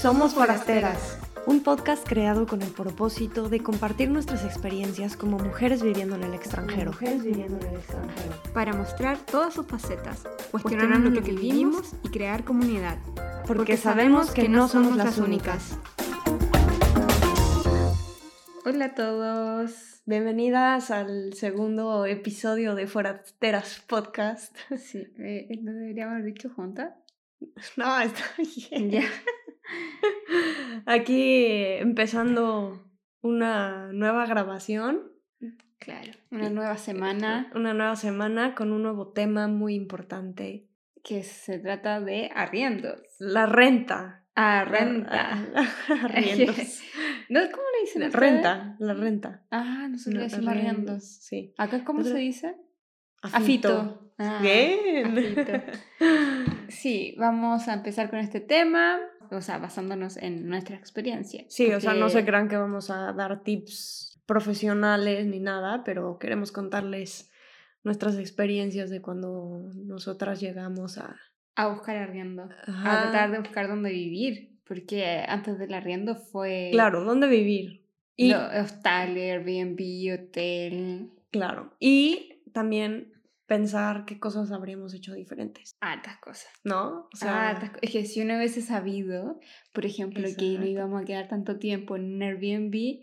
Somos Forasteras, un podcast creado con el propósito de compartir nuestras experiencias como mujeres viviendo en el extranjero. Mujeres viviendo en el extranjero. Para mostrar todas sus facetas, cuestionarnos lo que vivimos y crear comunidad. Porque, sabemos que, no somos las únicas. Hola a todos. Bienvenidas al segundo episodio de Forasteras Podcast. Sí, eh, ¿no deberíamos haber dicho juntas? No, está bien. Ya. Aquí empezando una nueva grabación, Claro. Una nueva semana una nueva semana con un nuevo tema muy importante, que se trata de arriendos. la renta. Ah, renta. Arriendos. ¿No? ¿Cómo le dicen ustedes? renta, la renta. Ah, nosotros le decimos arriendos. Sí. ¿Acá cómo se dice? Afito. Ah, Bien. afito. Sí, vamos a empezar con este tema, o sea, basándonos en nuestra experiencia. Sí, o sea, no se crean que vamos a dar tips profesionales ni nada, pero queremos contarles nuestras experiencias de cuando nosotras llegamos a... A buscar arriendo, a Ajá. tratar de buscar dónde vivir, porque antes del arriendo fue... Claro, ¿dónde vivir? Y, lo- hostal, Airbnb, hotel, claro, y también pensar qué cosas habríamos hecho diferentes, hartas cosas. ¿no? O sea, es que si uno hubiese sabido, por ejemplo, que no Exacto. íbamos a quedar tanto tiempo en un Airbnb,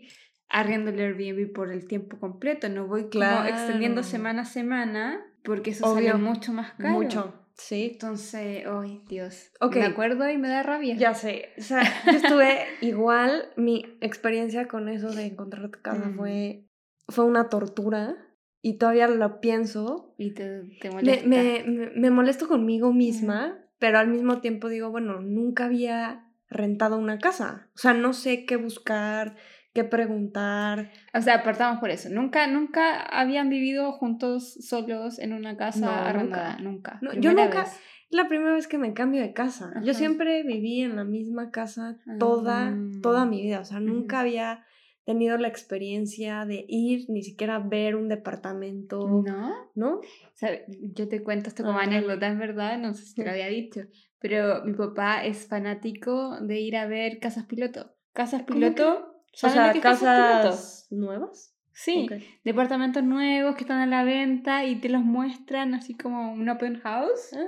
arriendo el Airbnb por el tiempo completo, no voy como extendiendo Claro. semana a semana, porque eso Obvio, sale mucho más caro. mucho, sí. Entonces, ay, Dios. Ok. Me acuerdo y me da rabia. Ya sé, o sea, yo estuve igual, mi experiencia con eso de encontrar tu casa Mm. fue, fue una tortura y todavía lo pienso. Y te, te Me, molesta. me, me- me molesto conmigo misma, pero al mismo tiempo digo, bueno, nunca había rentado una casa, o sea, no sé qué buscar, qué preguntar. O sea, partamos por eso. Nunca, nunca habían vivido juntos solos en una casa No, arrendada. Nunca. No, yo nunca- vez. La primera vez que me cambio de casa. Yo Ajá. siempre viví en la misma casa toda, Ah. toda mi vida. O sea, nunca Ujú. había tenido la experiencia de ir, ni siquiera ver un departamento, ¿No? ¿no? O sea, yo te cuento esto como Ah, anécdota, en verdad, no sé si te lo había dicho, pero mi papá es fanático de ir a ver casas piloto. Casas piloto, O ¿saben sea, es casas nuevas. Sí, departamentos nuevos que están a la venta y te los muestran así como un open house. Ah.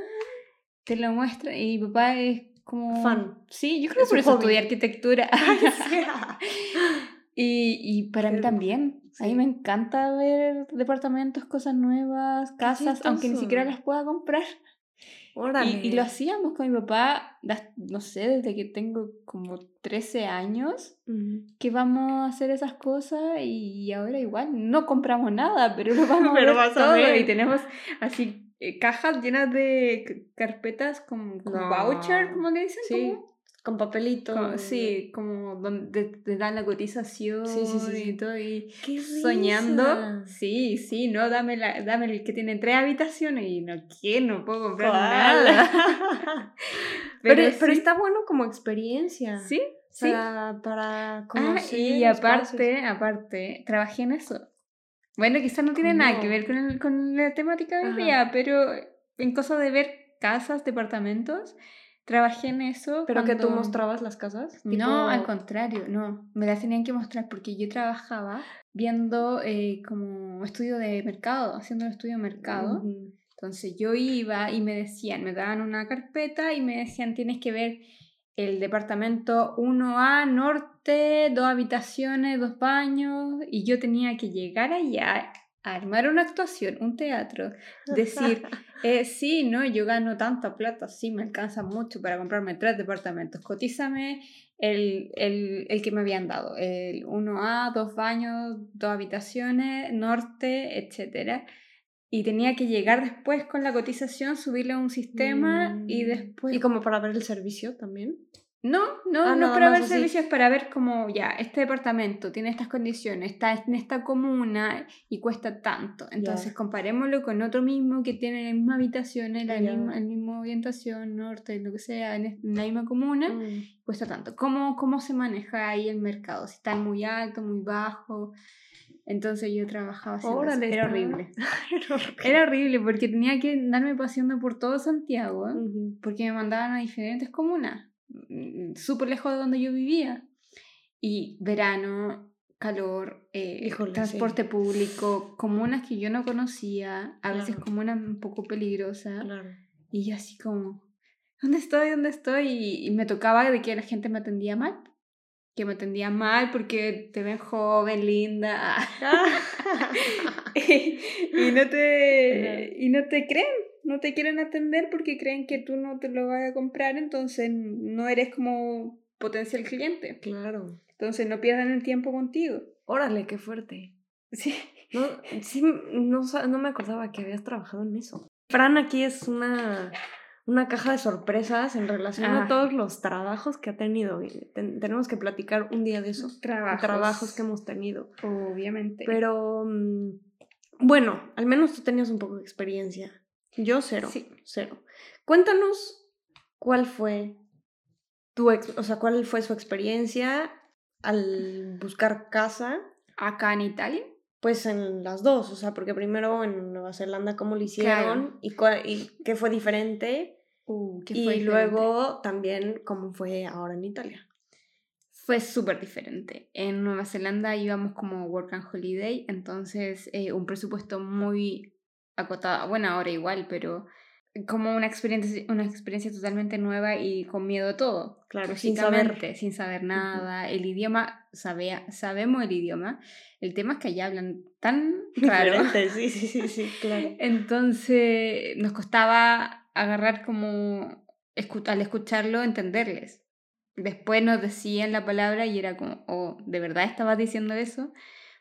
Te lo muestran y mi papá es como... Fan. Sí, yo creo Es que por eso hobby. estudié arquitectura. y, y para mí Qué también. A mí sí. me encanta ver departamentos, cosas nuevas, casas, aunque ni siquiera las pueda comprar. Y, y lo hacíamos con mi papá, no sé, desde que tengo como 13 años, Ujú. que vamos a hacer esas cosas y ahora igual no compramos nada, pero lo vamos Pero a ver vas a todo ver. y tenemos así eh, cajas llenas de carpetas con, con No. voucher, como le dicen, Sí, ¿Cómo? Con papelito. Como- sí, como donde te, dan la cotización Sí, sí, sí, y todo y Qué soñando. risa. Sí, sí, no, dame, la, dame el que tiene tres habitaciones y no quiero, no puedo comprar ¿Cuál? nada. pero, Pero está bueno como experiencia. Sí, sí. Para, para Ah, conocer. y espacios. aparte, aparte, trabajé en eso. Bueno, quizás no tiene nada que ver con, el- con la temática de hoy Ajá. día, pero en cosa de ver casas, departamentos, trabajé en eso. Pero que tú mostrabas las casas. No, al contrario, no. Me las tenían que mostrar porque yo trabajaba viendo eh, como estudio de mercado, haciendo un estudio de mercado. Entonces yo iba y me decían, me daban una carpeta y me decían, tienes que ver el departamento 1A norte, dos habitaciones, dos baños, y yo tenía que llegar allá, armar una actuación, un teatro, decir, eh, sí, no, yo gano tanta plata, sí, me alcanza mucho para comprarme tres departamentos, cotízame el, el, el que me habían dado, el 1A, dos baños, dos habitaciones, norte, etcétera. Y tenía que llegar después con la cotización, subirle a un sistema y Mm. después... Y como para ver el servicio también. No, no, Ah, no para ver así. servicios, para ver como ya, este departamento tiene estas condiciones, está en esta comuna y cuesta tanto. Entonces comparémoslo con otro mismo que tiene la misma, la misma orientación, norte, lo que sea, en, la misma comuna, Mm. cuesta tanto. ¿Cómo, ¿Cómo se maneja ahí el mercado? Si está muy alto, muy bajo. Entonces yo trabajaba. Órale, Era horrible. Era horrible. Porque tenía que darme paseando por todo Santiago, porque me mandaban a diferentes comunas, súper lejos de donde yo vivía. Y verano, calor, eh, Híjole, transporte público, comunas que yo no conocía, a veces comunas un poco peligrosas. Claro. Y yo así como, ¿dónde estoy? ¿Dónde estoy? Y, y me tocaba de que la gente me atendía mal. Que me atendía mal porque te ven joven, linda. y, no te, y no te creen. No te quieren atender porque creen que tú no te lo vas a comprar. Entonces no eres como potencial cliente. claro. Entonces no pierdan el tiempo contigo. Órale, qué fuerte. Sí. No, sí, no, no me acordaba que habías trabajado en eso. Fran aquí es una, una caja de sorpresas en relación Ah. a todos los trabajos que ha tenido. ten- tenemos que platicar un día de eso. Trabajos. Trabajos que hemos tenido. Obviamente. Pero mm, bueno, al menos tú tenías un poco de experiencia. Yo cero. Sí. Cero. Cuéntanos cuál fue tu ex- o sea, cuál fue su experiencia al buscar casa. Acá en Italia. Pues en las dos, o sea, porque primero en Nueva Zelanda cómo lo hicieron y, y qué fue diferente Uh, ¿qué y fue diferente? luego también cómo fue ahora en Italia. fue súper diferente. En Nueva Zelanda íbamos como Work and Holiday, entonces eh, un presupuesto muy acotado. Bueno, ahora igual, pero como una experiencia, una experiencia totalmente nueva y con miedo a todo. Claro, sin saber. Sin saber nada. El idioma, sabe, sabemos el idioma. El tema es que allá hablan tan raro. Diferente, sí, sí, sí, sí, claro. Entonces nos costaba agarrar como, al escucharlo, entenderles. Después nos decían la palabra y era como, oh, ¿de verdad estabas diciendo eso?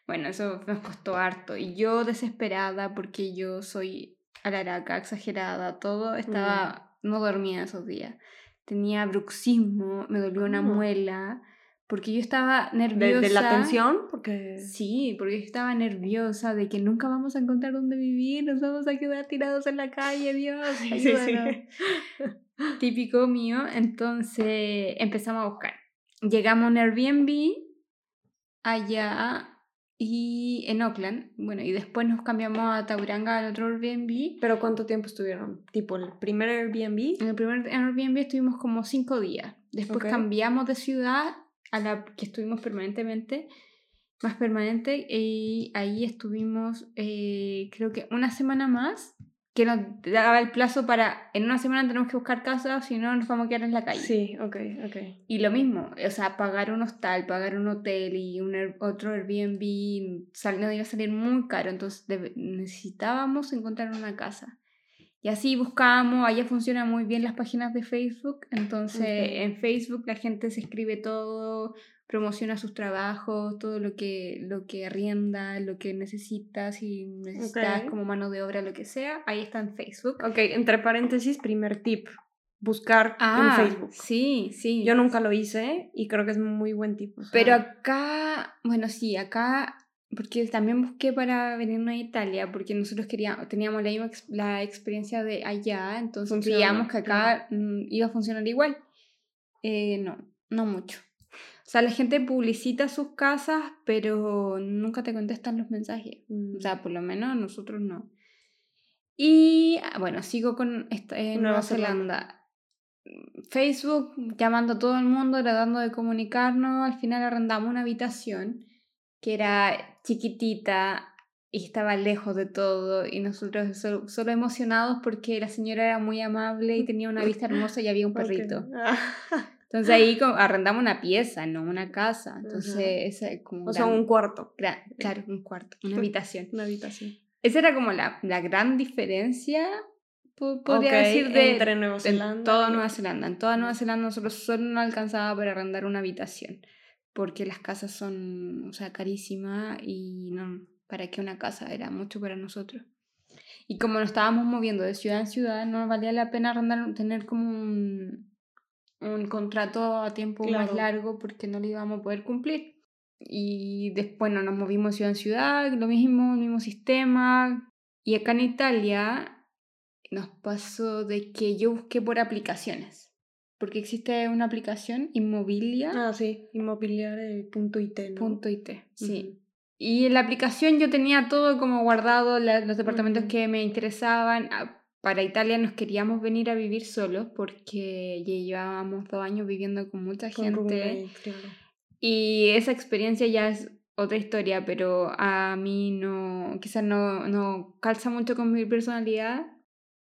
Bueno, eso nos costó harto. Y yo desesperada porque yo soy alaraca, exagerada, todo, estaba, no dormía esos días. Tenía bruxismo, me dolió una ¿Cómo? muela, porque yo estaba De, nerviosa. de la tensión, porque... Sí, porque yo estaba nerviosa de que nunca vamos a encontrar dónde vivir, nos vamos a quedar tirados en la calle, Dios, Sí, sí, sí. ayúdanos. Típico mío, entonces empezamos a buscar. Llegamos a un Airbnb allá y en Oakland, bueno, y después nos cambiamos a Tauranga al otro Airbnb. Pero ¿cuánto tiempo estuvieron? Tipo, el primer Airbnb. En el primer Airbnb estuvimos como cinco días. Después cambiamos de ciudad a la que estuvimos permanentemente, más permanente, y ahí estuvimos eh, creo que una semana más, que nos daba el plazo para, en una semana tenemos que buscar casa, si no nos vamos a quedar en la calle. Sí, ok, ok. Y lo mismo, o sea, pagar un hostal, pagar un hotel y un otro Airbnb, sal, nos iba a salir muy caro, entonces necesitábamos encontrar una casa. Y así buscábamos, allá funcionan muy bien las páginas de Facebook, entonces en Facebook la gente se escribe todo, promociona sus trabajos, todo lo que, lo que arrienda, lo que necesitas, si necesitas como mano de obra, lo que sea, ahí está en Facebook. Ok, entre paréntesis, primer tip. Buscar Ah, en Facebook. Sí, sí. Yo nunca lo hice y creo que es muy buen tip. o sea, Pero acá, bueno, sí, acá, porque también busqué para venirnos a Italia, porque nosotros queríamos, teníamos la, misma la experiencia de allá, entonces Funciona, creíamos que acá mm, iba a funcionar igual. Eh, no, no mucho. O sea, la gente publicita sus casas, pero nunca te contestan los mensajes. mm, O sea, por lo menos nosotros no. Y ah, bueno, sigo con esta, eh, Nueva Nueva Zelanda. Zelanda. Facebook, llamando a todo el mundo, tratando de comunicarnos. Al final arrendamos una habitación que era chiquitita y estaba lejos de todo. Y nosotros solo, solo emocionados porque la señora era muy amable y tenía una vista hermosa y había un perrito. Ah, Entonces ahí arrendamos una pieza, no una casa. Entonces, esa es como o sea, un cuarto, gran- claro, un cuarto, una habitación. una habitación. Esa era como la, la gran diferencia, po- podría Ok, decir, de entre Nueva en Zelanda. toda y- Nueva Zelanda. En toda Nueva Zelanda nosotros solo no alcanzaba para arrendar una habitación, porque las casas son, o sea, carísimas y no, ¿para qué una casa? Era mucho para nosotros. Y como nos estábamos moviendo de ciudad en ciudad, no valía la pena arrendar, tener como un, un contrato a tiempo más largo porque no lo íbamos a poder cumplir. Y después no nos movimos de ciudad en ciudad, lo mismo, el mismo sistema. Y acá en Italia nos pasó de que yo busqué por aplicaciones. Porque existe una aplicación, Inmobilia. Ah, sí, inmobiliario.it, ¿no? Punto IT, sí. Y en la aplicación yo tenía todo como guardado, la- los departamentos que me interesaban. Para Italia nos queríamos venir a vivir solos porque llevábamos dos años viviendo con mucha Con gente. claro. Y esa experiencia ya es otra historia, pero a mí no, quizás no, no calza mucho con mi personalidad,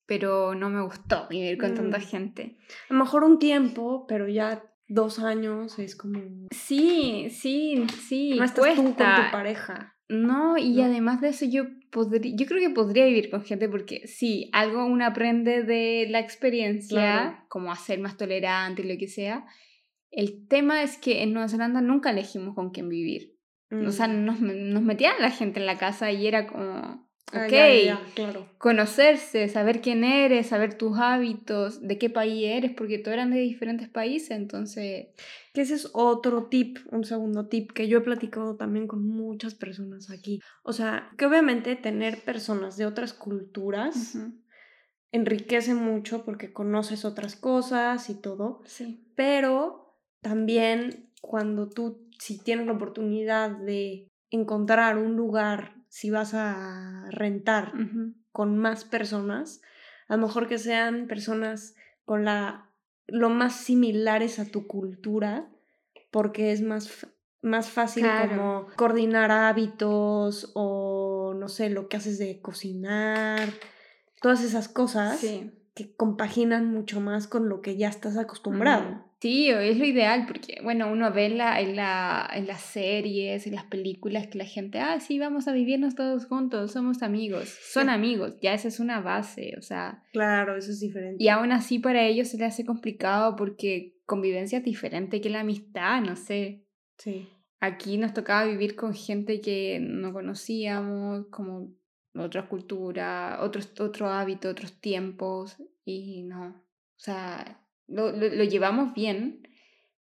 pero no me gustó vivir con tanta Mm. gente. A lo mejor un tiempo, pero ya dos años es como... Sí, sí, sí, No estás tú con tu pareja. No, y ¿no? además de eso yo podría, yo creo que podría vivir con gente porque sí, algo uno aprende de la experiencia, Claro. como a ser más tolerante y lo que sea. El tema es que en Nueva Zelanda nunca elegimos con quién vivir. O sea, Mm. nos, nos metían la gente en la casa y era como, Ah, ok, ya, ya, ya, claro. conocerse, saber quién eres, saber tus hábitos, de qué país eres, porque todos eran de diferentes países, entonces... Que ese es otro tip, un segundo tip que yo he platicado también con muchas personas aquí. O sea, que obviamente tener personas de otras culturas enriquece mucho porque conoces otras cosas y todo, Sí. pero también cuando tú, si tienes la oportunidad de encontrar un lugar, si vas a rentar con más personas, a lo mejor que sean personas con la lo más similares a tu cultura, porque es más, más fácil Claro. como coordinar hábitos o no sé, lo que haces de cocinar, todas esas cosas Sí. que compaginan mucho más con lo que ya estás acostumbrado. Mm, Sí, es lo ideal, porque, bueno, uno ve en, la, en, la, en las series, en las películas, que la gente, ah, sí, vamos a vivirnos todos juntos, somos amigos, son amigos, ya esa es una base, o sea, Claro, eso es diferente. y aún así para ellos se les hace complicado porque convivencia es diferente que la amistad, no sé. Sí. Aquí nos tocaba vivir con gente que no conocíamos, como otras culturas, otros, otro hábito, otros tiempos, y no, o sea, lo, lo, lo llevamos bien,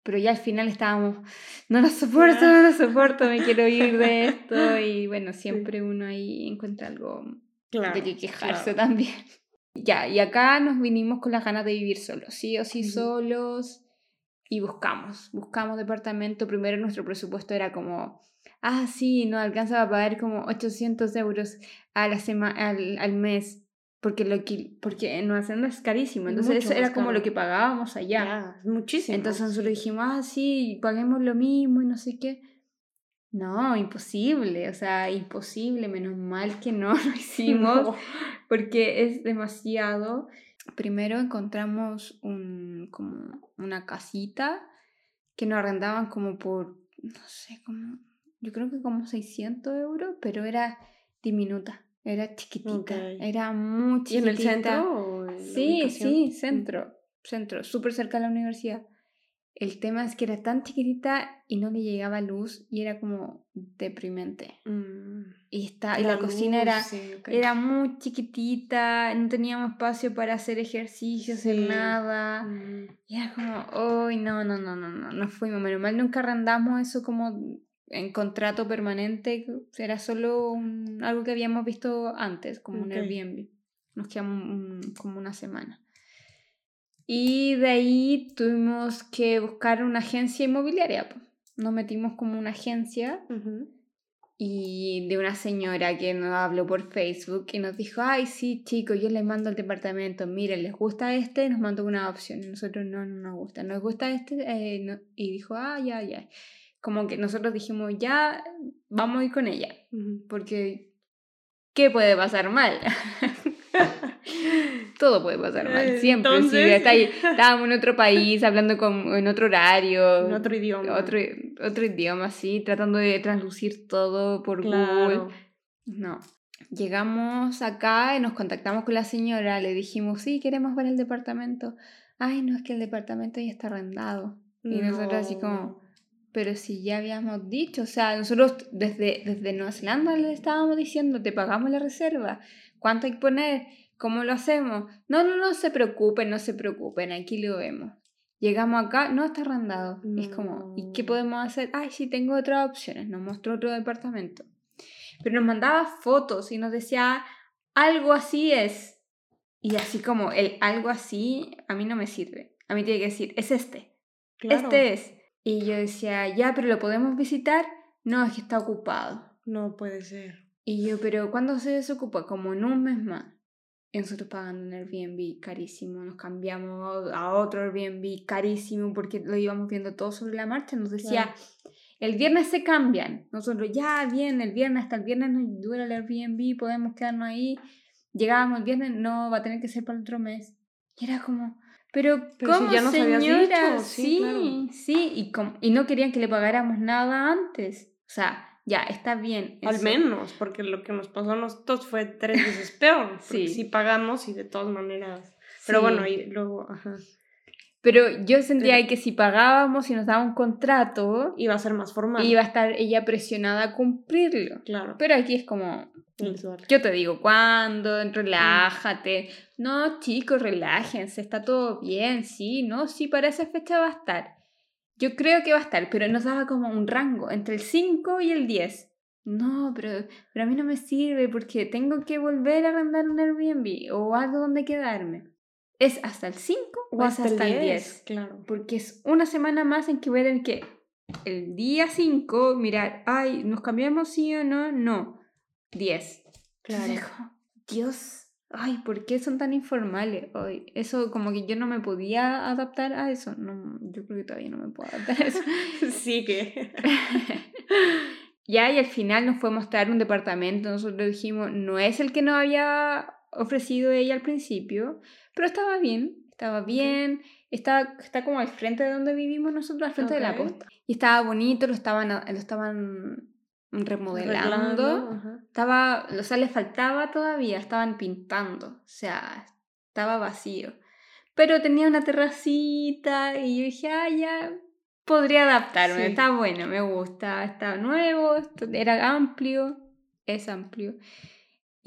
pero ya al final estábamos, no lo soporto, no lo soporto, me quiero ir de esto, y bueno, siempre uno ahí encuentra algo Claro. de que quejarse claro. también. Ya, y acá nos vinimos con las ganas de vivir solos, sí o sí solos, y buscamos, buscamos departamento. Primero nuestro presupuesto era como, ah, sí, nos alcanza a pagar como 800 euros a la sema al, al mes, porque, lo que, porque en Nueva Zelanda es carísimo, Es entonces eso era como lo que pagábamos allá. Ya, muchísimo. Entonces nosotros dijimos, ah, sí, paguemos lo mismo y no sé qué. No, imposible, o sea, imposible, menos mal que no lo hicimos No. porque es demasiado. Primero encontramos un, como una casita que nos arrendaban como por, no sé, como, yo creo que como 600 euros, pero era diminuta, era chiquitita, era muy ¿Y en el chiquitita. centro? en Sí, sí, Mm. centro, centro, súper cerca de la universidad. El tema es que era tan chiquitita y no le llegaba luz y era como deprimente. Mm. Y, está, y la, cocina era, sí, era muy chiquitita, no teníamos espacio para hacer ejercicio, Sí. hacer nada. Mm. Y era como, uy, no, no, no, no, no, no fuimos. Menos mal nunca arrendamos eso como en contrato permanente, era solo un- algo que habíamos visto antes, como un. Airbnb. Nos quedamos un- como una semana. Y de ahí tuvimos que buscar una agencia inmobiliaria. Nos metimos como una agencia y de una señora que nos habló por Facebook y nos dijo, ay, sí, chicos, yo les mando el departamento, miren, ¿les gusta este? Nos mandó una opción y nosotros no, no nos gusta, ¿nos gusta este? Eh, no". Y dijo, ah, ya, ya. Como que nosotros dijimos, ya, vamos a ir con ella, porque ¿qué puede pasar mal? Todo puede pasar mal, Eh, siempre. si entonces- está ahí- estábamos en otro país, hablando con, en otro horario, En otro idioma. otro, otro idioma, sí, tratando de translucir todo por Claro. Google. No. Llegamos acá y nos contactamos con la señora, le dijimos, sí, queremos ver el departamento. Ay, no, es que el departamento ya está arrendado. Y nosotros así como, No. Pero si ya habíamos dicho, o sea, nosotros desde, desde Nueva Zelanda le estábamos diciendo, te pagamos la reserva, ¿cuánto hay que poner? ¿Cómo lo hacemos? No, no, no se preocupen, no se preocupen, aquí lo vemos. Llegamos acá, no está arrendado. Es como, ¿y qué podemos hacer? Ay, sí, tengo otras opciones, nos mostró otro departamento. Pero nos mandaba fotos y nos decía, algo así es. Y así como el algo así, a mí no me sirve. A mí tiene que decir, es este. Claro. Este es. Y yo decía, ya, pero lo podemos visitar. No, es que está ocupado. No puede ser. Y yo, pero ¿cuándo se desocupa? Como en un mes más. Y nosotros pagando un Airbnb carísimo, nos cambiamos a otro Airbnb carísimo porque lo íbamos viendo todo sobre la marcha. Nos decía, el viernes se cambian. Nosotros, ya, bien, el viernes, hasta el viernes nos dura el Airbnb, podemos quedarnos ahí. Llegábamos el viernes, no, va a tener que ser para el otro mes. Y era como, pero, ¿cómo, ya nos señora? Sí, sí, sí, y, y no querían que le pagáramos nada antes. O sea, ya, está bien. Al menos, porque lo que nos pasó a nosotros fue tres veces peor. sí. Si pagamos y de todas maneras. Pero bueno, y luego, ajá. Pero yo sentía que si pagábamos y nos daba un contrato, iba a ser más formal. Iba a estar ella presionada a cumplirlo. Claro. Pero aquí es como, yo te digo, ¿cuándo? Relájate. No, chicos, relájense, está todo bien, sí, no, sí, para esa fecha va a estar. Yo creo que va a estar, pero nos daba como un rango entre el 5 y el 10. No, pero, pero a mí no me sirve porque tengo que volver a arrendar un Airbnb o algo donde quedarme. ¿Es hasta el 5 o, hasta, el 10? Claro. Porque es una semana más en que voy a tener que el día 5 mirar, ay, ¿nos cambiamos sí o no? No. 10. Claro. Dios, ay, ¿por qué son tan informales hoy? Eso como que yo no me podía adaptar a eso. No, yo creo que todavía no me puedo adaptar a eso. sí que. ya, y al final nos fue a mostrar un departamento. Nosotros dijimos, no es el que nos había ofrecido ella al principio, pero estaba bien, estaba bien. Está, está como al frente de donde vivimos nosotros, al frente de la costa. Y estaba bonito, lo estaban, lo estaban remodelando. Estaba, o sea, le faltaba todavía, estaban pintando, o sea, estaba vacío. Pero tenía una terracita y yo dije, ah, ya, podría adaptarme, está bueno, me gusta, está nuevo, era amplio, es amplio.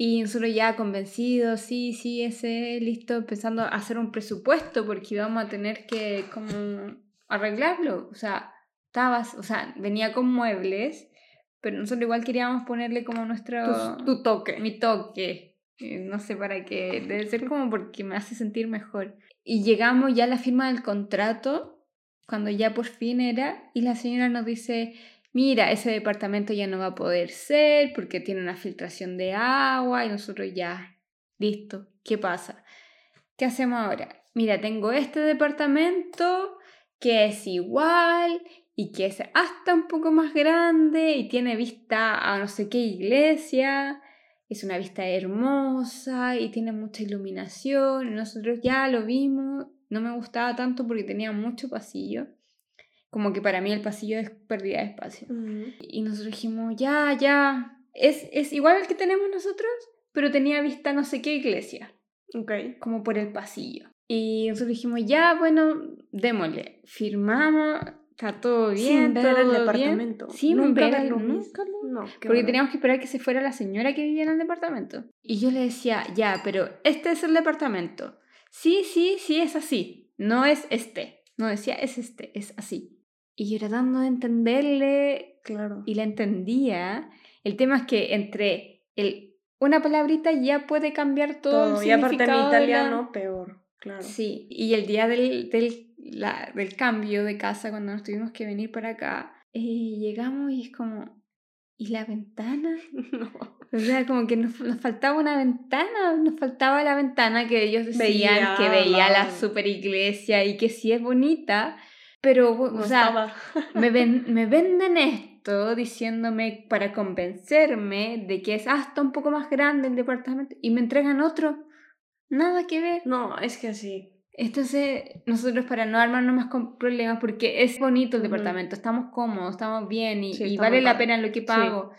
Y nosotros ya convencidos, sí, sí, ese, listo, empezando a hacer un presupuesto porque íbamos a tener que como arreglarlo. O sea, estaba, o sea, venía con muebles pero nosotros igual queríamos ponerle como nuestro... Tu, toque. Mi toque. Eh, no sé para qué. Debe ser como porque me hace sentir mejor. Y llegamos ya a la firma del contrato, cuando ya por fin era, y la señora nos dice, mira, ese departamento ya no va a poder ser porque tiene una filtración de agua y nosotros ya, listo, ¿qué pasa? ¿Qué hacemos ahora? Mira, tengo este departamento que es igual y que es hasta un poco más grande y tiene vista a no sé qué iglesia. Es una vista hermosa y tiene mucha iluminación. Nosotros ya lo vimos. No me gustaba tanto porque tenía mucho pasillo. Como que para mí el pasillo es pérdida de espacio. Y nosotros dijimos, ya, ya. Es, es igual al que tenemos nosotros, pero tenía vista no sé qué iglesia. Ok. Como por el pasillo. Y nosotros dijimos, ya, bueno, démosle. Firmamos, Está todo bien, Sin ver el departamento. Sin nunca ver, verlo, nunca No, porque teníamos que esperar que se fuera la señora que vivía en el departamento. Y yo le decía, ya, pero este es el departamento. Sí, sí, sí, es así. No es este. No decía, es este, es así. Y yo tratando de entenderle, claro. y la entendía. El tema es que entre el, una palabrita ya puede cambiar todo, todo. Y aparte en italiano, peor, claro. Sí, y el día del, del la, del cambio de casa cuando nos tuvimos que venir para acá, eh, llegamos y es como, ¿y la ventana? No. O sea, como que nos, nos, faltaba una ventana, nos faltaba la ventana que ellos decían que veía la super iglesia y que sí es bonita, pero, o sea, me, ven, me venden esto diciéndome para convencerme de que es hasta un poco más grande el departamento y me entregan otro. Nada que ver. No, es que así. Entonces, nosotros para no armarnos más con problemas, porque es bonito el departamento, estamos cómodos, estamos bien y, vale la pena lo que pago,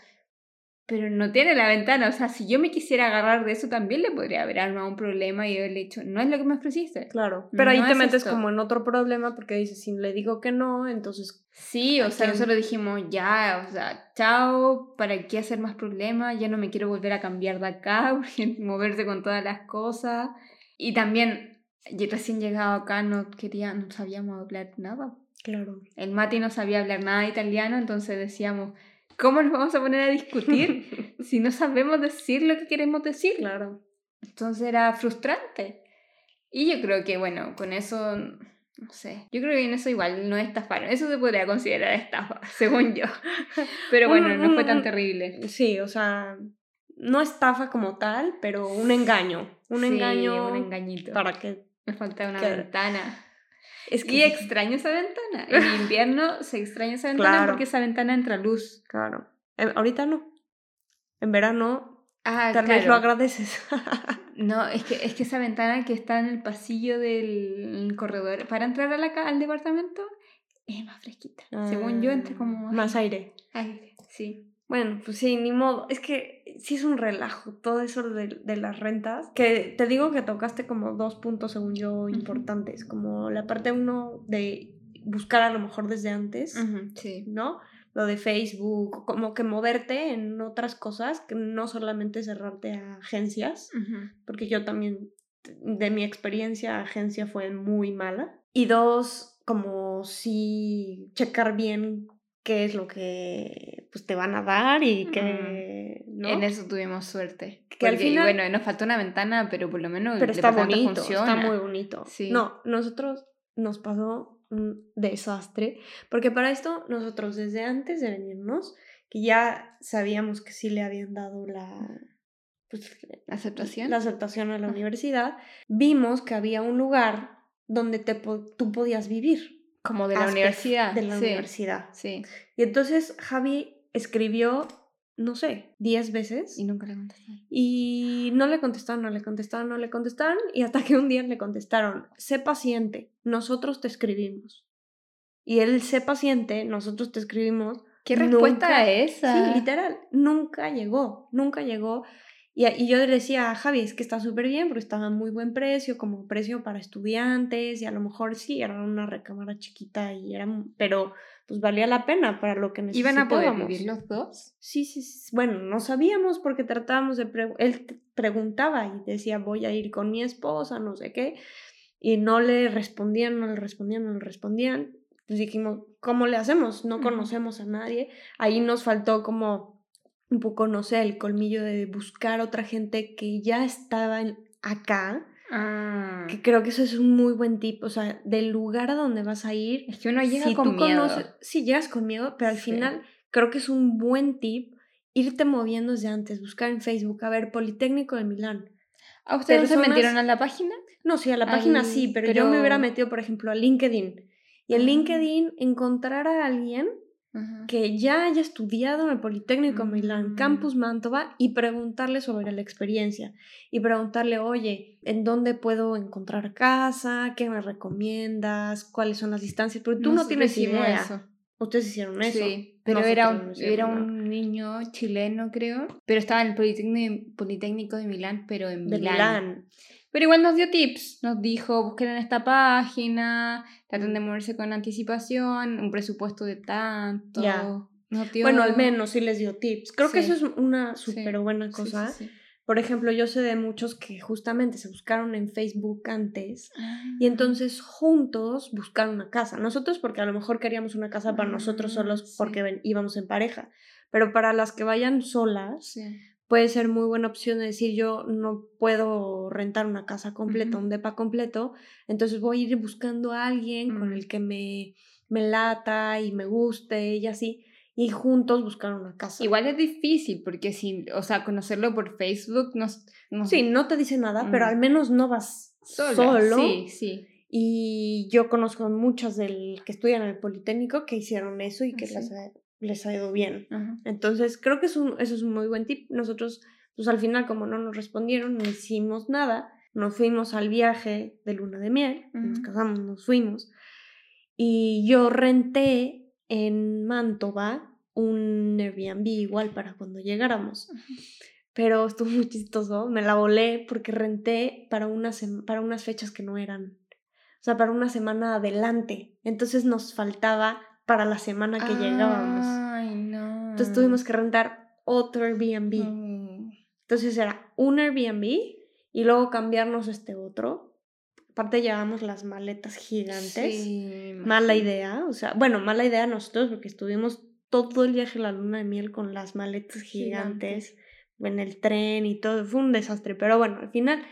pero no tiene la ventana. O sea, si yo me quisiera agarrar de eso, también le podría haber armado un problema y haberle dicho, no es lo que me ofreciste. Claro, pero ahí te metes como en otro problema porque dices, si le digo que no, entonces... Sí, o sea, nosotros dijimos, ya, o sea, chao, ¿para qué hacer más problemas? Ya no me quiero volver a cambiar de acá, moverse con todas las cosas. Y también y recién llegado acá no quería, no sabíamos hablar nada. Claro. El Mati no sabía hablar nada de italiano, entonces decíamos, ¿cómo nos vamos a poner a discutir si no sabemos decir lo que queremos decir? Claro. Entonces era frustrante. Y yo creo que, bueno, con eso No sé. Yo creo que en eso igual no estafaron. Eso se podría considerar estafa, según yo. Pero bueno, no fue tan terrible. Sí, o sea, no estafa como tal, pero un engaño. Un Sí, engaño Un engañito. para que... Me falta una que- ventana. Es Y extraño esa ventana. En invierno se extraña esa ventana Claro. porque esa ventana entra luz. Claro. Eh, ahorita no. En verano Ah, tal vez lo agradeces. No, es que, es que esa ventana que está en el pasillo del corredor para entrar a la, al departamento es más fresquita. Según yo, entra como Ah, Más aire. aire. Sí. Bueno, pues sí, ni modo. Es que sí es un relajo todo eso de, de las rentas. Que te digo que tocaste como dos puntos, según yo, importantes. Como la parte uno de buscar a lo mejor desde antes, Sí. ¿no? Lo de Facebook, como que moverte en otras cosas, que no solamente cerrarte a agencias, porque yo también, de mi experiencia, agencia fue muy mala. Y dos, como sí checar bien qué es lo que pues, te van a dar y que... ¿no? En eso tuvimos suerte. Que al Porque, final- bueno, nos faltó una ventana, pero por lo menos Pero está bonito, funciona. está muy bonito. Sí. No, nosotros nos pasó un desastre, porque para esto nosotros desde antes de venirnos, que ya sabíamos que sí le habían dado la... pues, ¿Aceptación? la aceptación a la universidad, vimos que había un lugar donde te, tú podías vivir. Como de la Aspect universidad. De la sí. universidad. Sí. Y entonces Javi escribió, no sé, 10 veces. Y nunca le contesté. Y no le contestaron, no le contestaron, no le contestaron. Y hasta que un día le contestaron, sé paciente, nosotros te escribimos. Y él, sé paciente, nosotros te escribimos. ¿Qué respuesta Nunca- esa? Sí, literal, nunca llegó, nunca llegó. Y, y yo le decía a Javi, es que está súper bien, porque estaba a muy buen precio, como precio para estudiantes, y a lo mejor sí, era una recámara chiquita, y era, pero pues valía la pena para lo que ¿Iban a poder necesitábamos. vivir los dos? Sí, sí, sí. Bueno, no sabíamos porque tratábamos de... pre- Él preguntaba y decía, voy a ir con mi esposa, no sé qué. Y no le respondían, no le respondían, no le respondían. Entonces dijimos, ¿cómo le hacemos? No conocemos a nadie. Ahí nos faltó como un poco, no sé, el colmillo de buscar otra gente que ya estaba en- acá. Ah. Que creo que eso es un muy buen tip. O sea, del lugar a donde vas a ir, Es que uno llega si con tú miedo. conoces, sí, llegas con miedo, pero al Sí. final creo que es un buen tip irte moviendo desde antes, buscar en Facebook, a ver, Politécnico de Milán. ¿A ustedes no se personas- metieron a la página? No, sí, a la página sí, pero, yo me hubiera pero- metido, por ejemplo, a LinkedIn. Y en Ah. LinkedIn encontrar a alguien que ya haya estudiado en el Politécnico de Milán, Mm. Campus Mantova, y preguntarle sobre la experiencia. Y preguntarle, oye, ¿en dónde puedo encontrar casa? ¿Qué me recomiendas? ¿Cuáles son las distancias? Porque tú no, Nosotros tienes idea. eso. Ustedes hicieron eso. Sí, pero era un, no era un niño chileno, creo. Pero estaba en el Politécnico, Politécnico de Milán, pero en De Milán. Milán. Pero igual nos dio tips. Nos dijo, busquen en esta página, traten de moverse con anticipación, un presupuesto de tanto. Ya. Nos dio- Bueno, al menos sí les dio tips. Creo que eso es una súper buena sí, cosa. sí. Por ejemplo, yo sé de muchos que justamente se buscaron en Facebook antes Ah. y entonces juntos buscaron una casa. Nosotros porque a lo mejor queríamos una casa para nosotros Ah, solos porque íbamos en pareja. Pero para las que vayan solas. Puede ser muy buena opción de decir yo no puedo rentar una casa completa, un depa completo, entonces voy a ir buscando a alguien con Mm. el que me, me lata y me guste y así, y juntos buscar una casa. Igual es difícil porque si, o sea, conocerlo por Facebook nos, nos Sí, no te dice nada, pero al menos no vas sola. solo. Sí, sí. Y yo conozco muchas del que estudian en el Politécnico que hicieron eso y que sí. ha, les ha ido bien. Ajá. Entonces, creo que es un- eso es un muy buen tip. Nosotros, pues al final, como no nos respondieron, no hicimos nada. Nos fuimos al viaje de luna de miel, nos casamos, nos fuimos. Y yo renté en Mantova un Airbnb igual para cuando llegáramos. Pero estuvo muy chistoso, me la volé porque renté para, una para unas fechas que no eran. O sea, para una semana adelante. Entonces nos faltaba para la semana que llegábamos. Ay, no. Entonces tuvimos que rentar otro Airbnb. Mm. Entonces era un Airbnb y luego cambiarnos este otro. Aparte llevamos las maletas gigantes. Sí, Mala idea. O sea, bueno, mala idea nosotros porque estuvimos todo el viaje a la luna de miel con las maletas gigantes en el tren y todo. Fue un desastre. Pero bueno, al final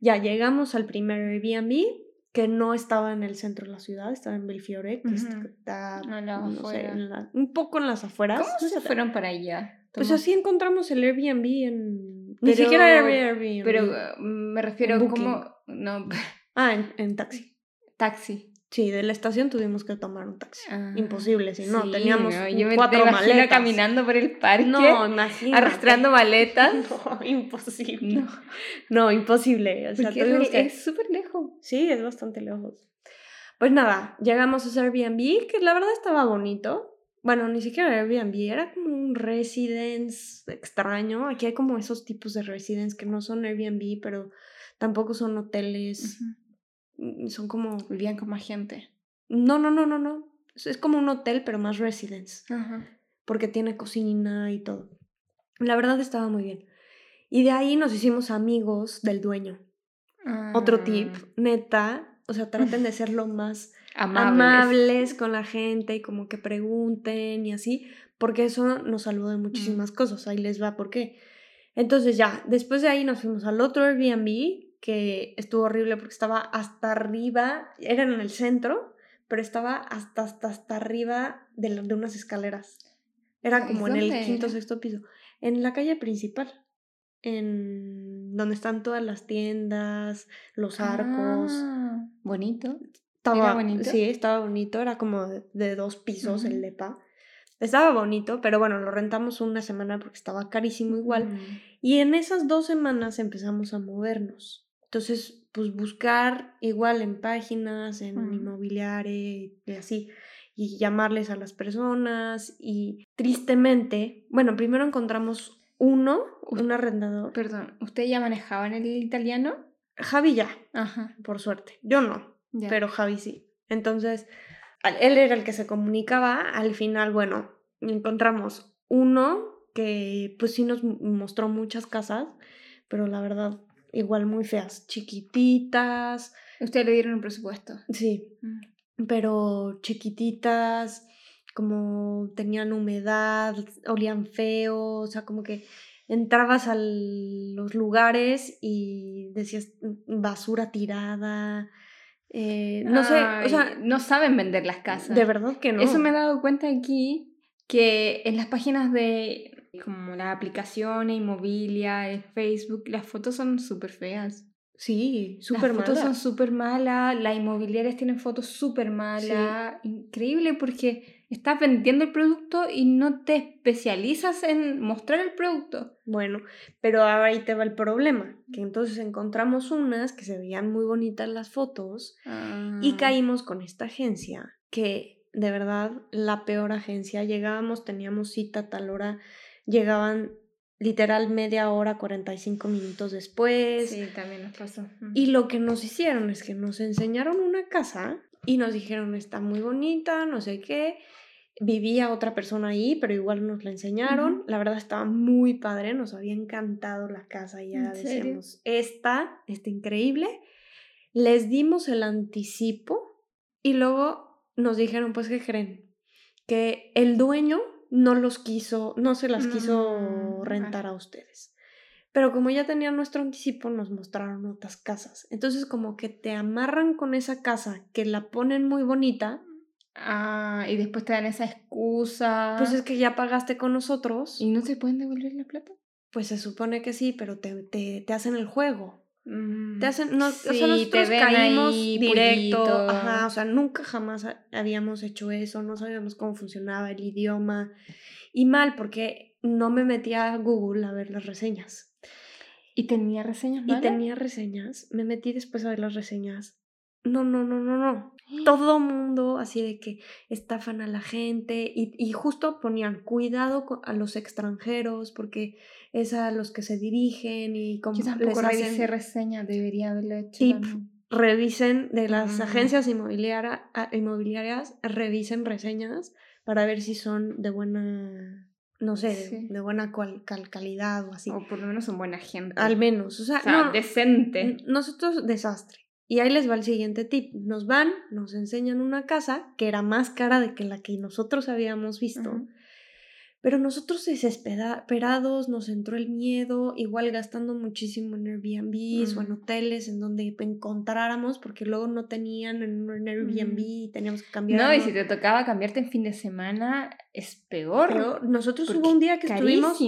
ya llegamos al primer Airbnb que no estaba en el centro de la ciudad, estaba en Belfiore, que está no sé, afueras. en la- un poco en las afueras. ¿Cómo No se fueron para allá? Pues así encontramos el Airbnb en... Ni Pero- siquiera era Airbnb. Pero eh, me refiero como... No, Ah, en, en taxi. taxi. Sí, de la estación tuvimos que tomar un taxi. Ah, Imposible, si no, sí, teníamos no, yo cuatro maletas. caminando por el parque, No, imagínate. arrastrando maletas. No, imposible. No, No, imposible. O sea, tuvimos es que- es súper lejos. Sí, es bastante lejos. Pues nada, llegamos a Airbnb, que la verdad estaba bonito. Bueno, ni siquiera era Airbnb, era como un residence extraño. Aquí hay como esos tipos de residence que no son Airbnb, pero tampoco son hoteles. Son como... Vivían con más gente. No, no, no, no, no. Es- como un hotel, pero más residence. Ajá. porque tiene cocina y todo. La verdad estaba muy bien. Y de ahí nos hicimos amigos del dueño. Otro tip, Ah, neta, o sea, traten de ser lo más Amables. amables con la gente y como que pregunten y así, porque eso nos salvó de muchísimas cosas. Ahí les va por qué. Entonces ya, después de ahí nos fuimos al otro Airbnb que estuvo horrible porque estaba hasta arriba, era en el centro, pero estaba hasta hasta, hasta arriba de, la- de unas escaleras. Era como en el ¿dónde quinto era? sexto piso, en la calle principal, en donde están todas las tiendas, los arcos. Ah, bonito. Estaba, bonito? Sí, estaba bonito. Era como de, de dos pisos el depa. Estaba bonito, pero bueno, lo rentamos una semana porque estaba carísimo igual. Y en esas dos semanas empezamos a movernos. Entonces, pues buscar igual en páginas, en Mm. y así, y llamarles a las personas. Y tristemente, bueno, primero encontramos uno, un arrendador. Perdón, ¿usted ya manejaba en el italiano? Javi ya, Ajá. por suerte. Yo no. ya. pero Javi sí. Entonces, él era el que se comunicaba. Al final, bueno, encontramos uno que pues sí nos mostró muchas casas, pero la verdad, igual muy feas, chiquititas, Ustedes le dieron un presupuesto. sí, Mm. pero chiquititas, como tenían humedad, olían feo, o sea, como que entrabas a los lugares y decías "Mm, basura tirada, eh, no sé, o sea, no saben vender las casas. de verdad que no. Eso me he dado cuenta aquí que en las páginas de como las aplicaciones, inmobiliaria, en Facebook, las fotos son súper feas. Sí, súper Las fotos son malas. súper malas, las inmobiliarias tienen fotos súper malas. Increíble porque estás vendiendo el producto y no te especializas en mostrar el producto. Bueno, pero ahí te va el problema, que entonces encontramos unas que se veían muy bonitas las fotos y Ah. caímos con esta agencia, que de verdad la peor agencia. Llegábamos, teníamos cita a tal hora, llegaban literal media hora, 45 minutos después. Sí, también nos pasó. Y lo que nos hicieron es que nos enseñaron una casa y nos dijeron está muy bonita, no sé qué. Vivía otra persona ahí, pero igual nos la enseñaron. La verdad estaba muy padre, nos había encantado la casa ya decíamos, esta, está increíble. Les dimos el anticipo y luego nos dijeron, pues, ¿qué creen? Que el dueño no los quiso, no se las quiso No, rentar a ustedes. Pero como ya tenían nuestro anticipo, nos mostraron otras casas. Entonces, como que te amarran con esa casa, que la ponen muy bonita, Ah, y después te dan esa excusa. pues es que ya pagaste con nosotros. ¿Y no te pueden devolver la plata? Pues se supone que sí, pero te, te, te hacen el juego. Te hacen, no, o sea, sí, nosotros caímos ahí directo, ajá, o sea, nunca jamás ha- habíamos hecho eso, no sabíamos cómo funcionaba el idioma. Y mal, porque no me metía a Google a ver las reseñas. ¿Y tenía reseñas Y tenía reseñas, me metí después a ver las reseñas. No, no, no, no, no. Todo mundo así de que estafan a la gente y, y justo ponían cuidado a los extranjeros porque es a los que se dirigen y como Yo tampoco les revisé hacen reseñas, debería haberlo hecho. tip, también. revisen de las Mm. agencias inmobiliaria- inmobiliarias, revisen reseñas para ver si son de buena, no sé, de, Sí. de buena cual- cal- calidad o así. O por lo menos son buena gente. Al menos, o sea, o sea, no, decente. Nosotros, desastre. Y ahí les va el siguiente tip. Nos van, nos enseñan una casa que era más cara de que la que nosotros habíamos visto. Pero nosotros desesperados, nos entró el miedo, igual gastando muchísimo en Airbnb o en hoteles en donde encontráramos, porque luego no tenían en un Airbnb y teníamos que cambiar. No, y si te tocaba cambiarte en fin de semana, es peor. Pero nosotros hubo un día que estuvimos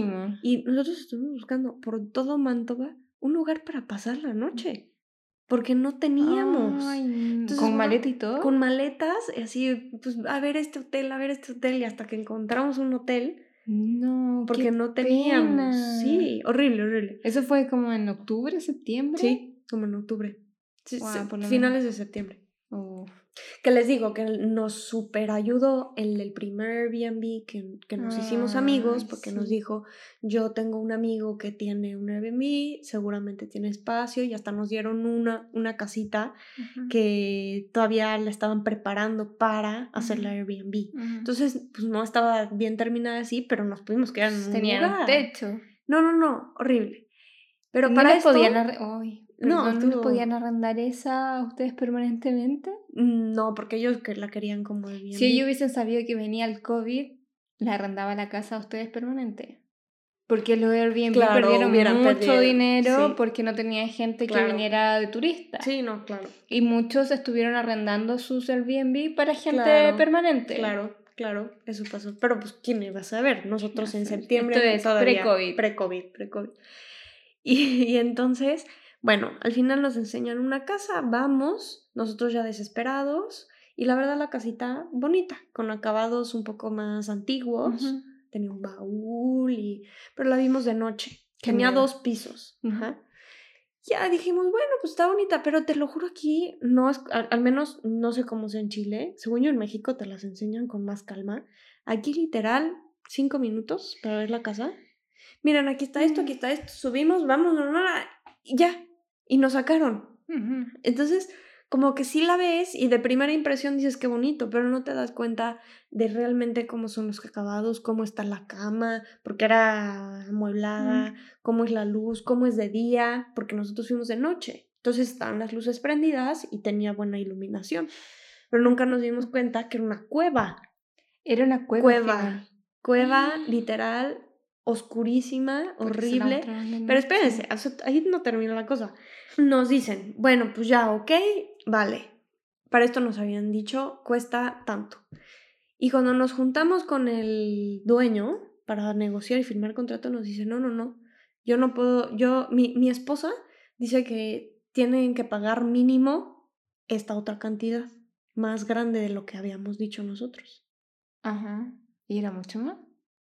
y nosotros estuvimos buscando por todo Mantova un lugar para pasar la noche porque no teníamos. con maleta y todo. Con maletas, así, pues a ver este hotel, a ver este hotel, y hasta que encontramos un hotel. No, porque no teníamos. Sí, horrible, horrible. ¿Eso fue como en octubre, septiembre? Sí, como en octubre. finales de septiembre. Que les digo que nos super ayudó el, primer Airbnb que, que nos hicimos amigos porque nos dijo, yo tengo un amigo que tiene un Airbnb, seguramente tiene espacio y hasta nos dieron una, una casita que todavía la estaban preparando para hacer la Airbnb. Entonces, pues no estaba bien terminada así, pero nos pudimos quedar en un Tenían techo. No, no, no, horrible. Pero para esto... podían no, ¿no podían arrendar esa a ustedes permanentemente? Mm, no, porque ellos que la querían como el Si ellos hubiesen sabido que venía el COVID, la arrendaba la casa a ustedes permanente. Porque los Airbnb perdieron mucho dinero porque no tenían gente que viniera de turista. Sí, no, claro. Y muchos estuvieron arrendando sus Airbnb para gente permanente. Claro, claro, eso pasó. Pero pues, ¿quién iba a saber? Nosotros en septiembre. Esto es pre-COVID. Pre-COVID, pre-COVID. Y, y entonces bueno, al final nos enseñan una casa, vamos, nosotros ya desesperados, y la verdad la casita bonita, con acabados un poco más antiguos, tenía un baúl, y... pero la vimos de noche, tenía dos pisos. Ya dijimos, bueno, pues está bonita, pero te lo juro aquí, no es, al, menos no sé cómo sea en Chile, según yo en México te las enseñan con más calma. Aquí literal, cinco minutos para ver la casa. Miren, aquí está esto, aquí está esto, subimos, vamos, no, no, y ya, y nos sacaron. Entonces, como que sí la ves y de primera impresión dices qué bonito, pero no te das cuenta de realmente cómo son los acabados, cómo está la cama, porque era amueblada, cómo es la luz, cómo es de día, porque nosotros fuimos de noche. Entonces estaban las luces prendidas y tenía buena iluminación. Pero nunca nos dimos cuenta que era una cueva. Era una cueva. Cueva. Cueva, literal, oscurísima, horrible. Pero espérense, ahí no termina la cosa. Nos dicen, bueno, pues ya, ok, vale. Para esto nos habían dicho, cuesta tanto. Y cuando nos juntamos con el dueño para negociar y firmar contrato, nos dice, no, no, no, yo no puedo, yo, mi, mi esposa dice que tienen que pagar mínimo esta otra cantidad, más grande de lo que habíamos dicho nosotros. Ajá. ¿Y era mucho más?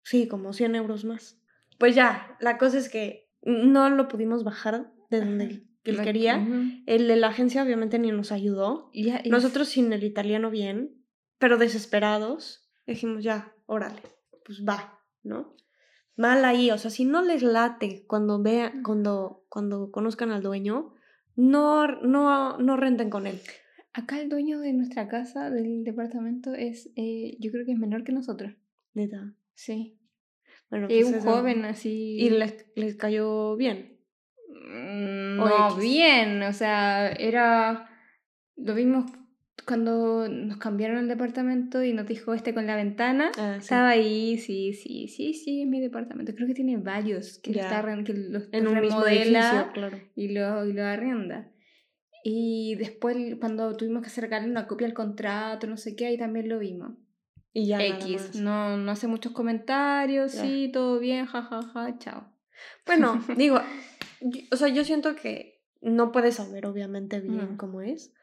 Sí, como 100 euros más. Pues ya, la cosa es que no lo pudimos bajar de donde él quería. El de la agencia obviamente ni nos ayudó. Nosotros sin el italiano bien, pero desesperados, dijimos ya, órale, pues va, ¿no? Mal ahí, o sea, si no les late cuando vean, cuando, cuando conozcan al dueño, no, no, no renten con él. Acá el dueño de nuestra casa, del departamento, es, eh, yo creo que es menor que nosotros. Neta. Sí. Bueno, y pues un joven así. ¿Y les, les cayó bien? Mm, no, bien. O sea, era. Lo vimos cuando nos cambiaron el departamento y nos dijo este con la ventana. Ah, estaba ahí, sí, sí, sí, sí, es mi departamento. Creo que tiene varios que, está, que los en un remodela claro. y, lo, y lo arrienda. Y después, cuando tuvimos que acercarle una copia al contrato, no sé qué, ahí también lo vimos. Y ya. X, no, no hace muchos comentarios, sí, todo bien, jajaja, ja, ja, chao. Bueno, digo, o sea, yo siento que no puedes saber obviamente bien cómo es,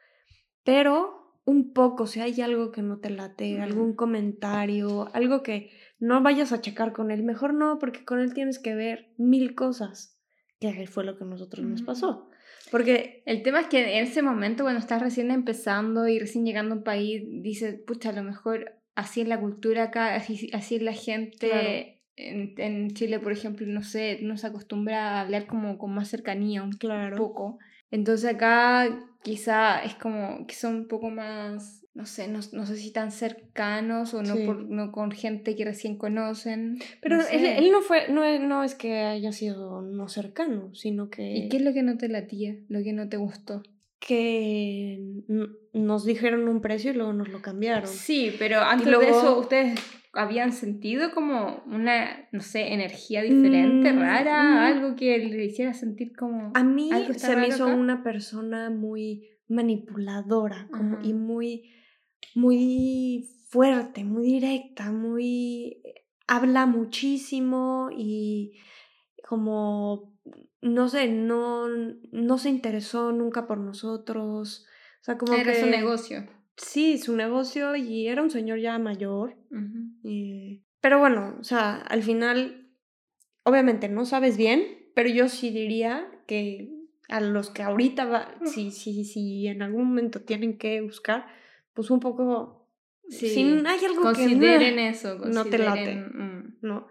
pero un poco, si hay algo que no te late, algún comentario, algo que no vayas a checar con él, mejor no, porque con él tienes que ver mil cosas, que fue lo que a nosotros nos pasó. Porque el tema es que en ese momento, cuando estás recién empezando y recién llegando a un país, dices, pucha, a lo mejor así es la cultura acá, así, así es la gente. En, en, Chile, por ejemplo, no sé, no se acostumbra a hablar como con más cercanía un claro. poco. Entonces acá quizá es como que son un poco más, no sé, no, no sé si tan cercanos o no, por, no con gente que recién conocen. Pero él, él, no fue, no, no es que haya sido no cercano, sino que... ¿Y qué es lo que no te latía, lo que no te gustó? Que nos dijeron un precio y luego nos lo cambiaron. Sí, pero antes de eso, ¿ustedes habían sentido como una, no sé, energía diferente, Mm, rara? mm. Algo que le hiciera sentir como... A mí ¿Algo está se me hizo acá? una persona muy manipuladora como, y muy, muy fuerte, muy directa, muy... habla muchísimo y como, no sé, no, no se interesó nunca por nosotros. O sea, como Era que... su negocio. Sí, su negocio y era un señor ya mayor. Eh, pero bueno, o sea, al final, obviamente no sabes bien, pero yo sí diría que a los que ahorita va, si, si, si en algún momento tienen que buscar, pues un poco, Sí, si hay algo Consideren que eso. no te late. consideren, mm. no.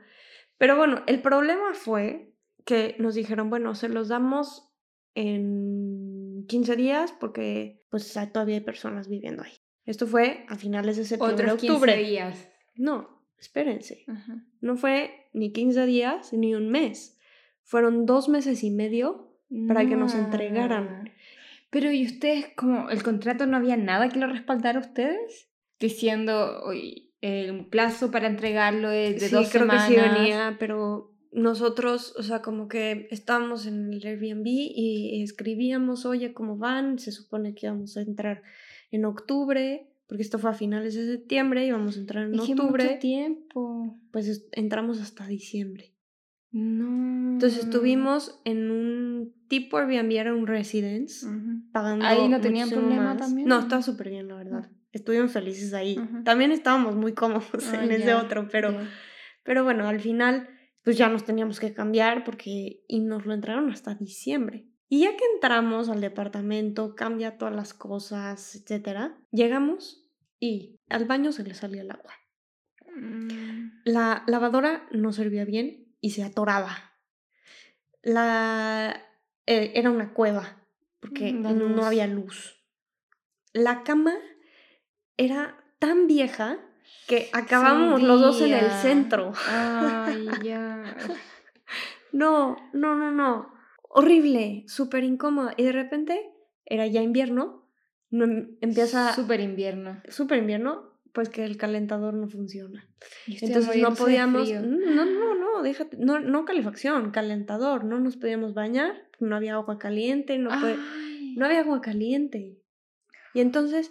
Pero bueno, el problema fue que nos dijeron, bueno, se los damos en 15 días porque pues todavía hay personas viviendo ahí. Esto fue a finales de septiembre, Otros 15 octubre. días. No, espérense. Ajá. No fue ni 15 días ni un mes. Fueron dos meses y medio para que nos entregaran. No. Pero ¿y ustedes como el contrato no había nada que lo respaldara a ustedes? Diciendo, oye, el plazo para entregarlo es de sí, dos creo semanas. que sí venía, pero nosotros, o sea, como que estábamos en el Airbnb y escribíamos, oye, ¿cómo van? Se supone que íbamos a entrar en octubre, porque esto fue a finales de septiembre, íbamos a entrar en que octubre, mucho tiempo. pues es- entramos hasta diciembre. No. Entonces estuvimos en un tipo Airbnb, era un residence, Ujú. pagando Ahí no tenían problema más. también. No, estaba súper bien, la verdad. Estuvimos felices ahí. Ujú. También estábamos muy cómodos Ah, en ese ya, otro, pero, ya. pero bueno, al final pues ya nos teníamos que cambiar porque y nos lo entraron hasta diciembre. Y ya que entramos al departamento, cambia todas las cosas, etcétera, llegamos y al baño se le salía el agua. Mm. La lavadora no servía bien y se atoraba. La eh, era una cueva porque Mm, no había luz. La cama era tan vieja que acabábamos los dos en el centro. Ay, ya. No, no, no, no. Horrible, súper incómoda. Y de repente era ya invierno, no em- empieza Súper invierno. súper invierno, pues que el calentador no funciona. Entonces no podíamos, no, no, no, déjate, no, no calefacción, calentador, no nos podíamos bañar, no había agua caliente, no, no había agua caliente. Y entonces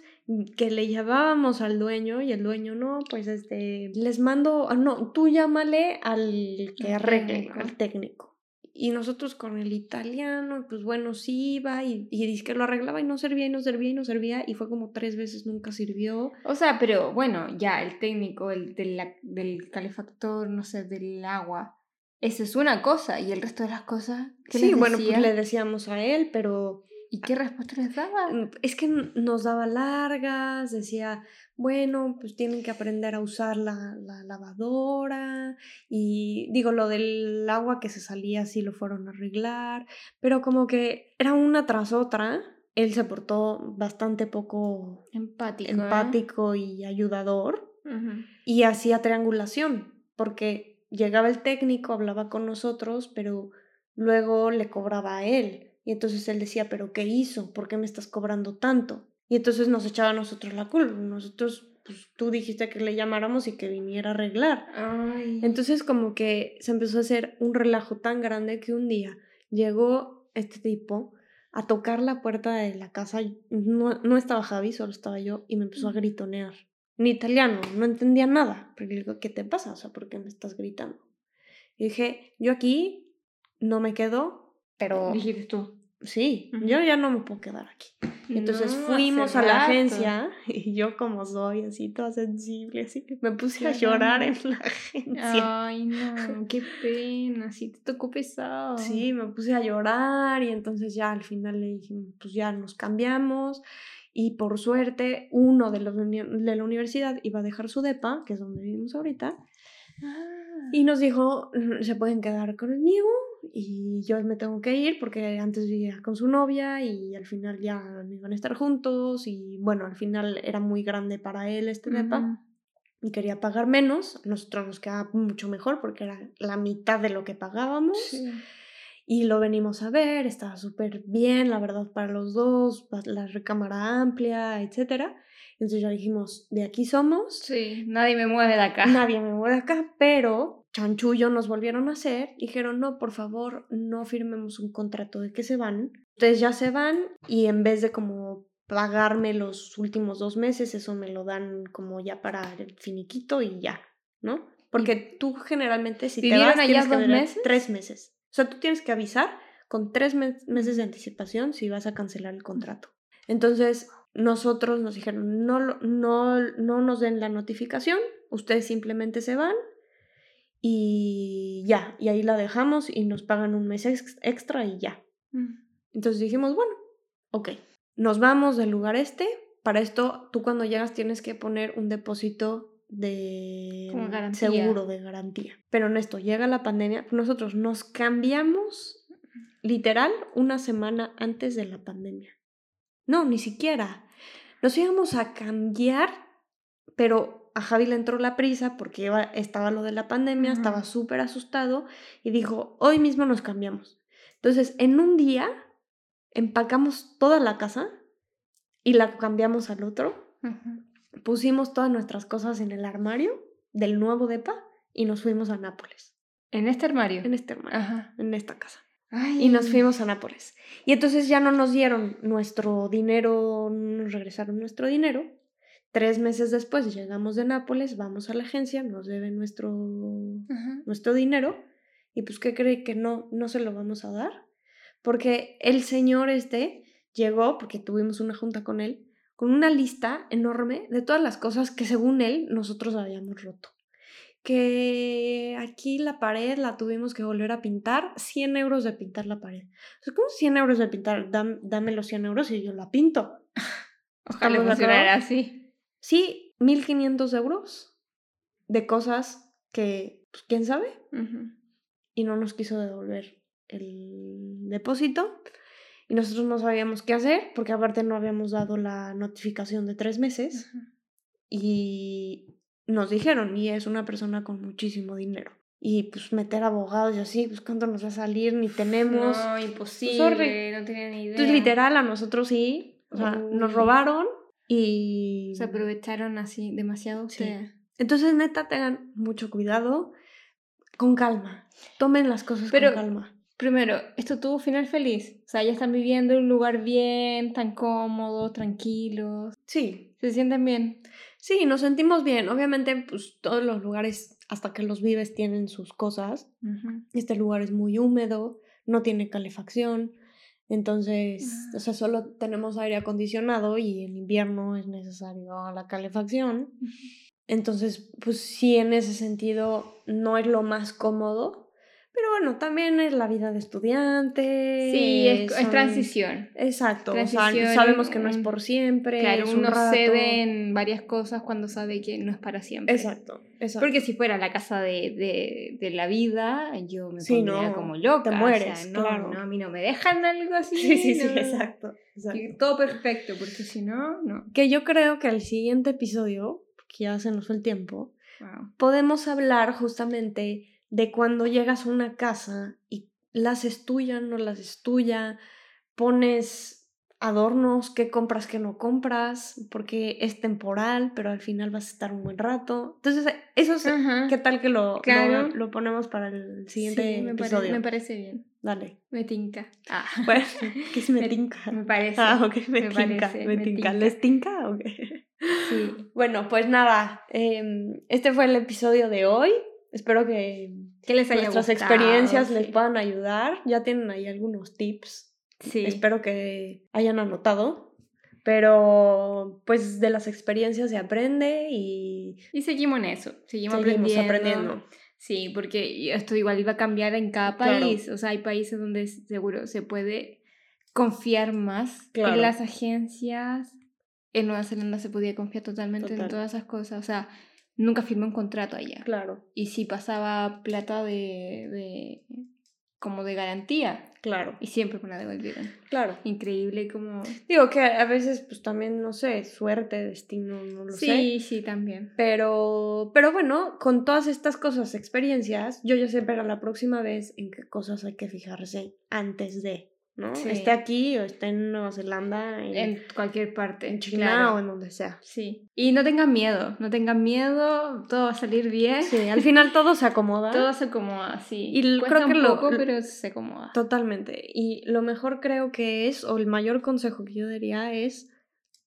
que le llamábamos al dueño y el dueño no, pues este, les mando, ah, no, tú llámale al que Al arregle, técnico. al técnico. Y nosotros con el italiano, pues bueno, sí iba y, y dice que lo arreglaba y no servía y no servía y no servía y fue como tres veces nunca sirvió. O sea, pero bueno, ya el técnico el de la- del calefactor, no sé, del agua, esa es una cosa y el resto de las cosas. ¿qué Sí, les bueno, pues le decíamos a él, pero ¿Y qué respuesta les daba? Mm, Es que nos daba largas, decía, bueno, pues tienen que aprender a usar la, la lavadora y digo, lo del agua que se salía sí lo fueron a arreglar, pero como que era una tras otra. Él se portó bastante poco Empático. ¿eh? empático y ayudador y hacía triangulación, porque llegaba el técnico, hablaba con nosotros, pero luego le cobraba a él. Y entonces él decía, pero ¿qué hizo? ¿Por qué me estás cobrando tanto? Y entonces nos echaba a nosotros la culpa. Nosotros, pues tú dijiste que le llamáramos y que viniera a arreglar. Ay. Entonces como que se empezó a hacer un relajo tan grande que un día llegó este tipo a tocar la puerta de la casa. No, no estaba Javi, solo estaba yo y me empezó a gritonear. En italiano, no entendía nada. Pero le digo, ¿qué te pasa? O sea, ¿por qué me estás gritando? Y dije, yo aquí no me quedo, pero Dijiste tú. Sí, yo ya no me puedo quedar aquí. Entonces No, fuimos a la rato. agencia y yo como soy así toda sensible, así me puse a llorar en la agencia. Ay, no, qué pena, sí te tocó pesado. Sí, me puse a llorar y entonces ya al final le dijimos, pues ya nos cambiamos y por suerte uno de los de la universidad iba a dejar su depa, que es donde vivimos ahorita, Ah. y nos dijo, "Mm, se pueden quedar conmigo y yo me tengo que ir porque antes vivía con su novia y al final ya no iban a estar juntos y bueno, al final era muy grande para él este depa Ujú. y quería pagar menos, a nosotros nos quedaba mucho mejor porque era la mitad de lo que pagábamos. Sí. Y lo venimos a ver, estaba súper bien, la verdad, para los dos, la recámara amplia, etc. Entonces ya dijimos, de aquí somos. Sí, nadie me mueve de acá. Nadie me mueve de acá, pero chanchullo nos volvieron a hacer. Dijeron, no, por favor, no firmemos un contrato de que se van. Entonces ya se van y en vez de como pagarme los últimos dos meses, eso me lo dan como ya para el finiquito y ya, ¿no? Porque tú generalmente si te vas allá dos meses? tres meses. O sea, tú tienes que avisar con tres meses de anticipación si vas a cancelar el contrato. Entonces, nosotros nos dijeron, no, no, no nos den la notificación, ustedes simplemente se van y ya, y ahí la dejamos y nos pagan un mes extra y ya. Mm. Entonces dijimos, bueno, ok, nos vamos del lugar este. Para esto, tú cuando llegas tienes que poner un depósito de seguro, de garantía. Pero en esto, llega la pandemia, nosotros nos cambiamos literal una semana antes de la pandemia. No, ni siquiera. Nos íbamos a cambiar, pero a Javi le entró la prisa porque estaba lo de la pandemia, estaba súper asustado y dijo, hoy mismo nos cambiamos. Entonces, en un día empacamos toda la casa y la cambiamos al otro. Pusimos todas nuestras cosas en el armario del nuevo DEPA y nos fuimos a Nápoles. ¿En este armario? En este armario, en esta casa. Y nos fuimos a Nápoles. Y entonces ya no nos dieron nuestro dinero, nos regresaron nuestro dinero. Tres meses después llegamos de Nápoles, vamos a la agencia, nos deben nuestro, nuestro dinero. Y pues, ¿qué cree que no, no se lo vamos a dar? porque el señor este llegó, porque tuvimos una junta con él, con una lista enorme de todas las cosas que según él nosotros habíamos roto. Que aquí la pared la tuvimos que volver a pintar, 100 euros de pintar la pared. O sea, ¿cómo 100 euros de pintar? Dame, los 100 euros y yo la pinto. Ojalá funcionara así. Sí, 1500 euros de cosas que, pues, quién sabe. Y no nos quiso devolver el depósito. Y nosotros no sabíamos qué hacer porque aparte no habíamos dado la notificación de tres meses. Y nos dijeron y es una persona con muchísimo dinero y pues meter abogados y así, pues cuánto nos va a salir, ni tenemos. No, pues, imposible, no tenía ni idea. Entonces literal a nosotros sí, o sea, nos robaron y... Se aprovecharon así demasiado. Sí. Entonces neta tengan mucho cuidado, con calma, tomen las cosas con calma. Primero, esto tuvo final feliz. O sea, ya están viviendo en un lugar bien, tan cómodo, tranquilos. Sí. ¿Se sienten bien? Sí, nos sentimos bien. Obviamente, pues todos los lugares, hasta que los vives, tienen sus cosas. Este lugar es muy húmedo, no tiene calefacción. Entonces, o sea, solo tenemos aire acondicionado y en invierno es necesario la calefacción. Entonces, pues sí, en ese sentido no es lo más cómodo, pero bueno, también es la vida de estudiante. Sí, es, transición. Exacto. sabemos que no es por siempre. Claro, uno cede en varias cosas cuando sabe que no es para siempre. Exacto. exacto. Porque si fuera la casa de, la vida, yo me sí, pondría como loca. Te mueres, no, claro. no, a mí no me dejan algo así. Sí, sí, sí, exacto. Todo perfecto, porque si no, no. Que yo creo que el siguiente episodio, que ya se nos fue el tiempo, podemos hablar justamente de cuando llegas a una casa y las es tuya, no las es tuya, pones adornos, qué compras, qué no compras, porque es temporal, pero al final vas a estar un buen rato. Entonces, eso es, ¿qué tal que lo, lo, ponemos para el siguiente episodio? me parece bien. Dale. Me tinca. Ah. Bueno, ¿qué es me tinca? Me parece. Ah, ok, me, tinca. me, tinca. ¿Les tinca? Ok. Sí. Bueno, pues nada, em, este fue el episodio de hoy. Espero que, que les haya nuestras experiencias les puedan ayudar. Ya tienen ahí algunos tips. Sí. Espero que hayan anotado. Pero pues de las experiencias se aprende y... Y seguimos en eso, seguimos, aprendiendo. Sí, porque esto igual iba a cambiar en cada país. O sea, hay países donde seguro se puede confiar más en las agencias. En Nueva Zelanda se podía confiar totalmente en todas esas cosas. O sea, nunca firmé un contrato allá. Claro. Y si pasaba plata de, de como de garantía. Claro, Y siempre me la devolvieron. claro. Increíble como... Digo que a veces, pues también, no sé, suerte, destino, no lo sé. Sí, sí, también. Pero, pero bueno, con todas estas cosas, experiencias, yo ya sé para la próxima vez en qué cosas hay que fijarse antes de, ¿no? Sí. Esté aquí o esté en Nueva Zelanda, en, En cualquier parte. en China claro. o en donde sea. Sí. Y no tengan miedo, no tengan miedo, todo va a salir bien. Sí, al final todo se acomoda. Todo se acomoda, sí. Y Cuesta creo que un poco, lo- pero se acomoda. Totalmente. Y lo mejor creo que es, o el mayor consejo que yo daría es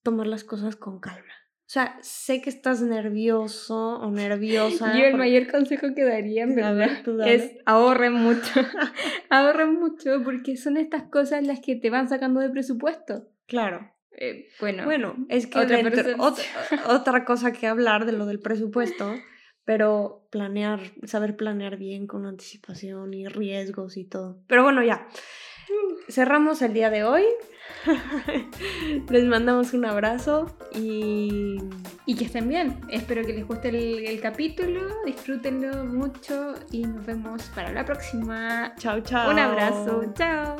tomar las cosas con calma. O sea, sé que estás nervioso o nerviosa. Yo el por- mayor consejo que daría, en verdad, ver, es ahorren mucho. ahorren mucho porque son estas cosas las que te van sacando de presupuesto. Claro. Eh, bueno, Bueno, es que otra dentro- persona- ot- otra cosa que hablar de lo del presupuesto, pero planear, saber planear bien con anticipación y riesgos y todo. Pero bueno, ya. Cerramos el día de hoy. Les mandamos un abrazo y y que estén bien. Espero que les guste el, el capítulo, disfrútenlo mucho y nos vemos para la próxima. chao, chao. Un abrazo, chao.